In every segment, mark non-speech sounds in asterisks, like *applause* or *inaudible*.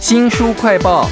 新书快报。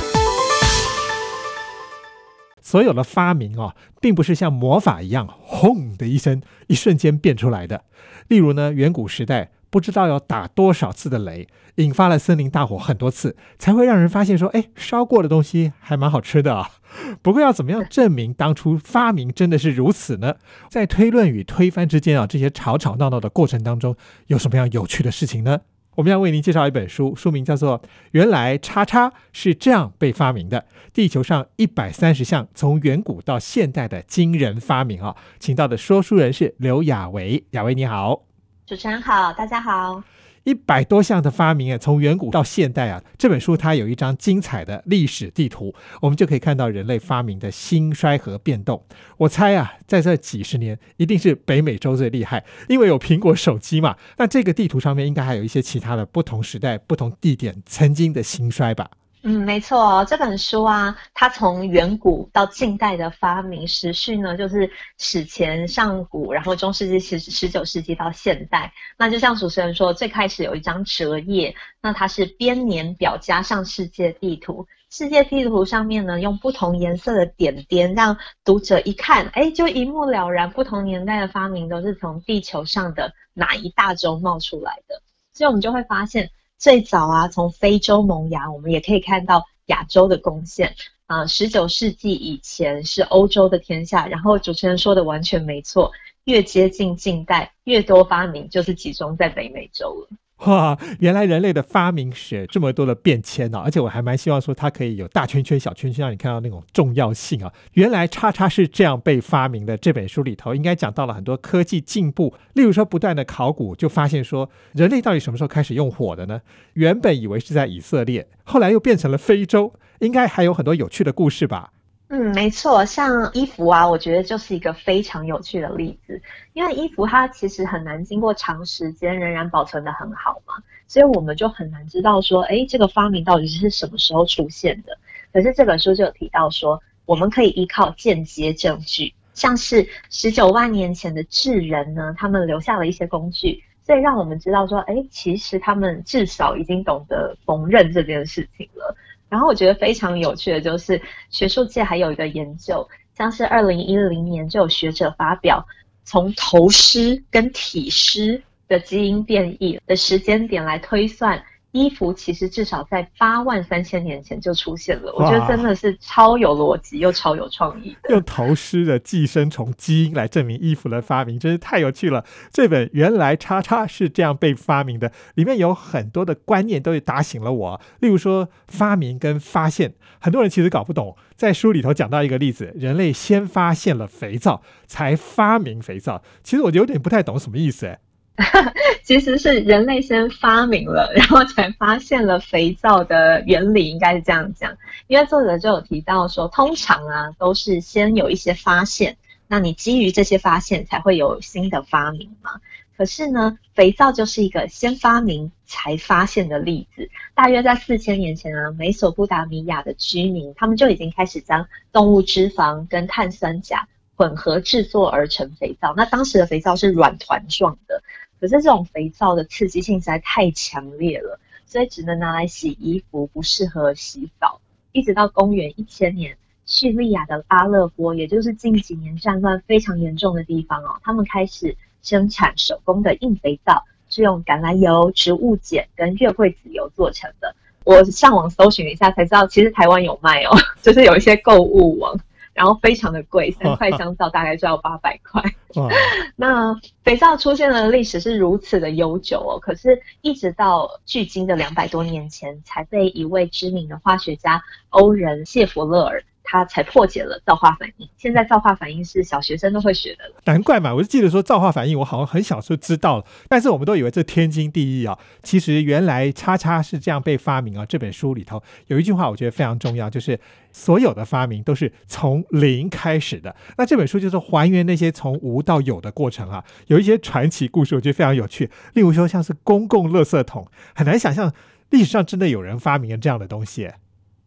所有的发明哦，并不是像魔法一样，轰的一声，一瞬间变出来的。例如呢，远古时代不知道要打多少次的雷，引发了森林大火很多次，才会让人发现说，哎，烧过的东西还蛮好吃的啊。*laughs* 不过要怎么样证明当初发明真的是如此呢？在推论与推翻之间啊，这些吵吵闹闹的过程当中，有什么样有趣的事情呢？我们要为您介绍一本书，书名叫做《原来叉叉是这样被发明的：地球上一百三十项从远古到现代的惊人发明》啊，请到的说书人是刘雅维，雅维你好，主持人好，大家好。一百多项的发明啊，从远古到现代啊，这本书它有一张精彩的历史地图，我们就可以看到人类发明的兴衰和变动。我猜啊，在这几十年，一定是北美洲最厉害，因为有苹果手机嘛。那这个地图上面应该还有一些其他的不同时代、不同地点曾经的兴衰吧。嗯，没错，这本书啊，它从远古到近代的发明时序呢，就是史前、上古，然后中世纪、十十九世纪到现代。那就像主持人说，最开始有一张折页，那它是编年表加上世界地图。世界地图上面呢，用不同颜色的点点，让读者一看，哎，就一目了然，不同年代的发明都是从地球上的哪一大洲冒出来的。所以我们就会发现。最早啊，从非洲萌芽，我们也可以看到亚洲的贡献啊。十九世纪以前是欧洲的天下，然后主持人说的完全没错，越接近近代，越多发明就是集中在北美洲了。哇，原来人类的发明史这么多的变迁呢，而且我还蛮希望说它可以有大圈圈、小圈圈，让你看到那种重要性啊。原来叉叉是这样被发明的。这本书里头应该讲到了很多科技进步，例如说不断的考古，就发现说人类到底什么时候开始用火的呢？原本以为是在以色列，后来又变成了非洲，应该还有很多有趣的故事吧。嗯，没错，像衣服啊，我觉得就是一个非常有趣的例子。因为衣服它其实很难经过长时间仍然保存的很好嘛，所以我们就很难知道说，哎，这个发明到底是什么时候出现的。可是这本书就有提到说，我们可以依靠间接证据，像是十九万年前的智人呢，他们留下了一些工具，所以让我们知道说，哎，其实他们至少已经懂得缝纫这件事情了。然后我觉得非常有趣的就是，学术界还有一个研究，像是二零一零年就有学者发表，从头虱跟体虱的基因变异的时间点来推算。衣服其实至少在八万三千年前就出现了，我觉得真的是超有逻辑又超有创意。用头虱的寄生虫基因来证明衣服的发明，真是太有趣了。这本原来叉叉是这样被发明的，里面有很多的观念都打醒了我。例如说发明跟发现，很多人其实搞不懂。在书里头讲到一个例子，人类先发现了肥皂，才发明肥皂。其实我有点不太懂什么意思哎。*laughs* 其实是人类先发明了，然后才发现了肥皂的原理，应该是这样讲。因为作者就有提到说，通常啊都是先有一些发现，那你基于这些发现才会有新的发明嘛。可是呢，肥皂就是一个先发明才发现的例子。大约在四千年前啊，美索不达米亚的居民他们就已经开始将动物脂肪跟碳酸钾混合制作而成肥皂。那当时的肥皂是软团状的。可是这种肥皂的刺激性实在太强烈了，所以只能拿来洗衣服，不适合洗澡。一直到公元一千年，叙利亚的阿勒颇，也就是近几年战乱非常严重的地方哦，他们开始生产手工的硬肥皂，是用橄榄油、植物碱跟月桂籽油做成的。我上网搜寻一下才知道，其实台湾有卖哦，*laughs* 就是有一些购物网。然后非常的贵，三块 *laughs* 香皂大概就要八百块。*laughs* 那肥皂出现的历史是如此的悠久哦，可是一直到距今的两百多年前，才被一位知名的化学家欧仁谢弗勒尔。他才破解了造化反应。现在造化反应是小学生都会学的了。难怪嘛，我就记得说造化反应，我好像很小时候知道了，但是我们都以为这天经地义啊。其实原来叉叉是这样被发明啊。这本书里头有一句话，我觉得非常重要，就是所有的发明都是从零开始的。那这本书就是还原那些从无到有的过程啊。有一些传奇故事，我觉得非常有趣。例如说，像是公共垃圾桶，很难想象历史上真的有人发明了这样的东西。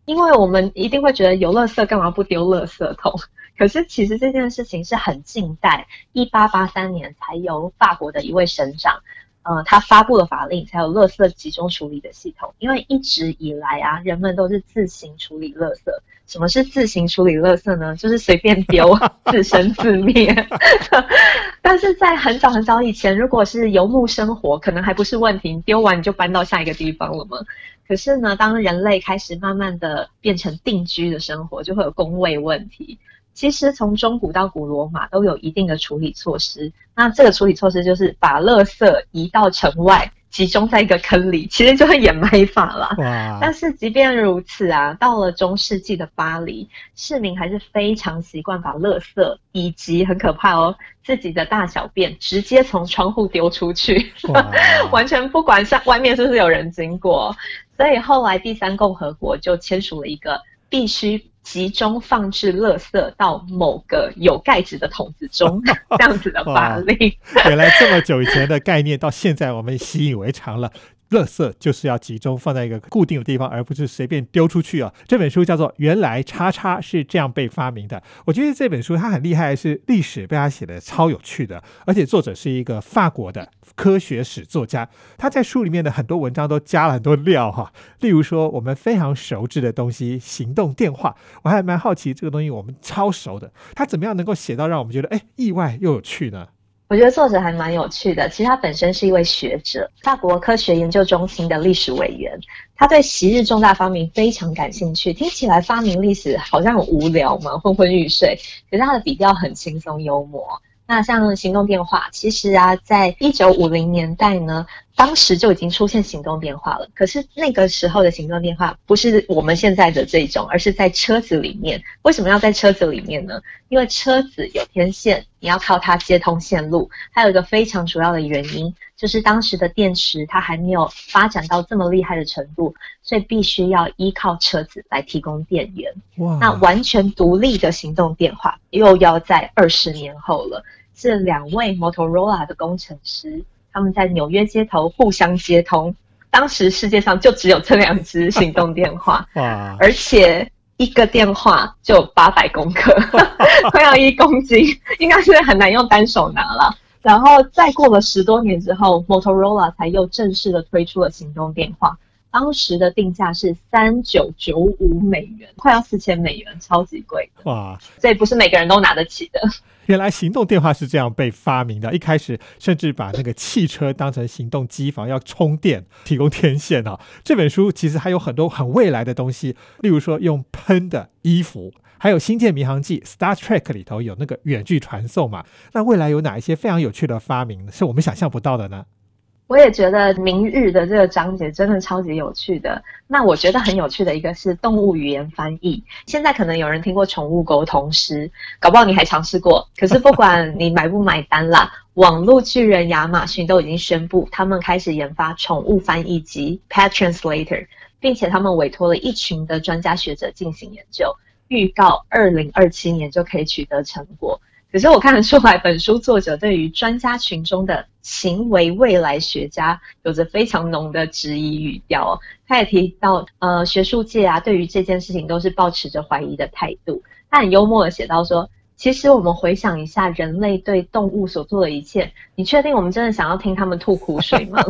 因为我们一定会觉得有垃圾干嘛不丢垃圾桶？*laughs* 可是其实这件事情是很近代，一八八三年才由法国的一位省长，呃，他发布了法令，才有垃圾集中处理的系统。因为一直以来啊，人们都是自行处理垃圾。什么是自行处理垃圾呢？就是随便丢，*laughs* 自生自灭。*laughs* 但是在很早很早以前，如果是游牧生活，可能还不是问题，丢完你就搬到下一个地方了嘛。可是呢，当人类开始慢慢的变成定居的生活，就会有工位问题。其实从中古到古罗马都有一定的处理措施。那这个处理措施就是把垃圾移到城外。集中在一个坑里，其实就是掩埋法了。但是即便如此啊，到了中世纪的巴黎，市民还是非常习惯把垃圾以及很可怕哦自己的大小便直接从窗户丢出去，*laughs* 完全不管上外面是不是有人经过。所以后来第三共和国就签署了一个必须。集中放置垃圾到某个有盖子的桶子中，*laughs* 这样子的法令。原来这么久以前的概念，到现在我们习以为常了。垃圾就是要集中放在一个固定的地方，而不是随便丢出去啊！这本书叫做《原来叉叉是这样被发明的》。我觉得这本书它很厉害，是历史被他写的超有趣的，而且作者是一个法国的科学史作家。他在书里面的很多文章都加了很多料哈，例如说我们非常熟知的东西——行动电话。我还蛮好奇这个东西我们超熟的，他怎么样能够写到让我们觉得哎意外又有趣呢？我觉得作者还蛮有趣的。其实他本身是一位学者，法国科学研究中心的历史委员。他对昔日重大发明非常感兴趣。听起来发明历史好像很无聊嘛，昏昏欲睡。可是他的笔调很轻松幽默。那像行动电话，其实啊，在一九五零年代呢，当时就已经出现行动电话了。可是那个时候的行动电话不是我们现在的这种，而是在车子里面。为什么要在车子里面呢？因为车子有天线，你要靠它接通线路。还有一个非常主要的原因，就是当时的电池它还没有发展到这么厉害的程度，所以必须要依靠车子来提供电源。哇！那完全独立的行动电话又要在二十年后了。这两位 Motorola 的工程师，他们在纽约街头互相接通。当时世界上就只有这两只行动电话，*laughs* 哇！而且一个电话就八百公克，*laughs* 快要一公斤，应该是很难用单手拿了。然后再过了十多年之后，Motorola 才又正式的推出了行动电话。当时的定价是三九九五美元，快要四千美元，超级贵哇！所以不是每个人都拿得起的。原来行动电话是这样被发明的，一开始甚至把那个汽车当成行动机房，要充电提供天线啊。这本书其实还有很多很未来的东西，例如说用喷的衣服，还有《星舰迷航记》（Star Trek） 里头有那个远距传送嘛。那未来有哪一些非常有趣的发明是我们想象不到的呢？我也觉得明日的这个章节真的超级有趣的。那我觉得很有趣的一个是动物语言翻译。现在可能有人听过宠物沟通师，搞不好你还尝试过。可是不管你买不买单啦，*laughs* 网络巨人亚马逊都已经宣布，他们开始研发宠物翻译机 Pet Translator，并且他们委托了一群的专家学者进行研究，预告二零二七年就可以取得成果。可是我看得出来，本书作者对于专家群中的行为未来学家有着非常浓的质疑语调。他也提到，呃，学术界啊，对于这件事情都是保持着怀疑的态度。他很幽默的写到说：“其实我们回想一下人类对动物所做的一切，你确定我们真的想要听他们吐苦水吗？”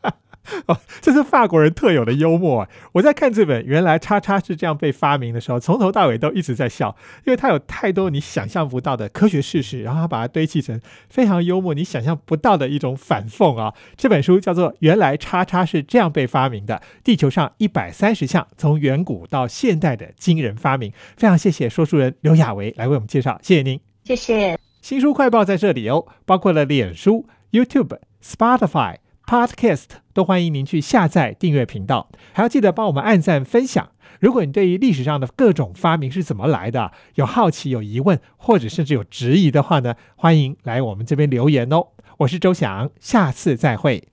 *laughs* *laughs* 哦，这是法国人特有的幽默。我在看这本《原来叉叉是这样被发明的时候，从头到尾都一直在笑，因为它有太多你想象不到的科学事实，然后它把它堆砌成非常幽默、你想象不到的一种反讽啊。这本书叫做《原来叉叉是这样被发明的：地球上一百三十项从远古到现代的惊人发明》。非常谢谢说书人刘亚维来为我们介绍，谢谢您，谢谢。新书快报在这里哦，包括了脸书、YouTube、Spotify。Podcast 都欢迎您去下载订阅频道，还要记得帮我们按赞分享。如果你对于历史上的各种发明是怎么来的有好奇、有疑问，或者甚至有质疑的话呢，欢迎来我们这边留言哦。我是周翔，下次再会。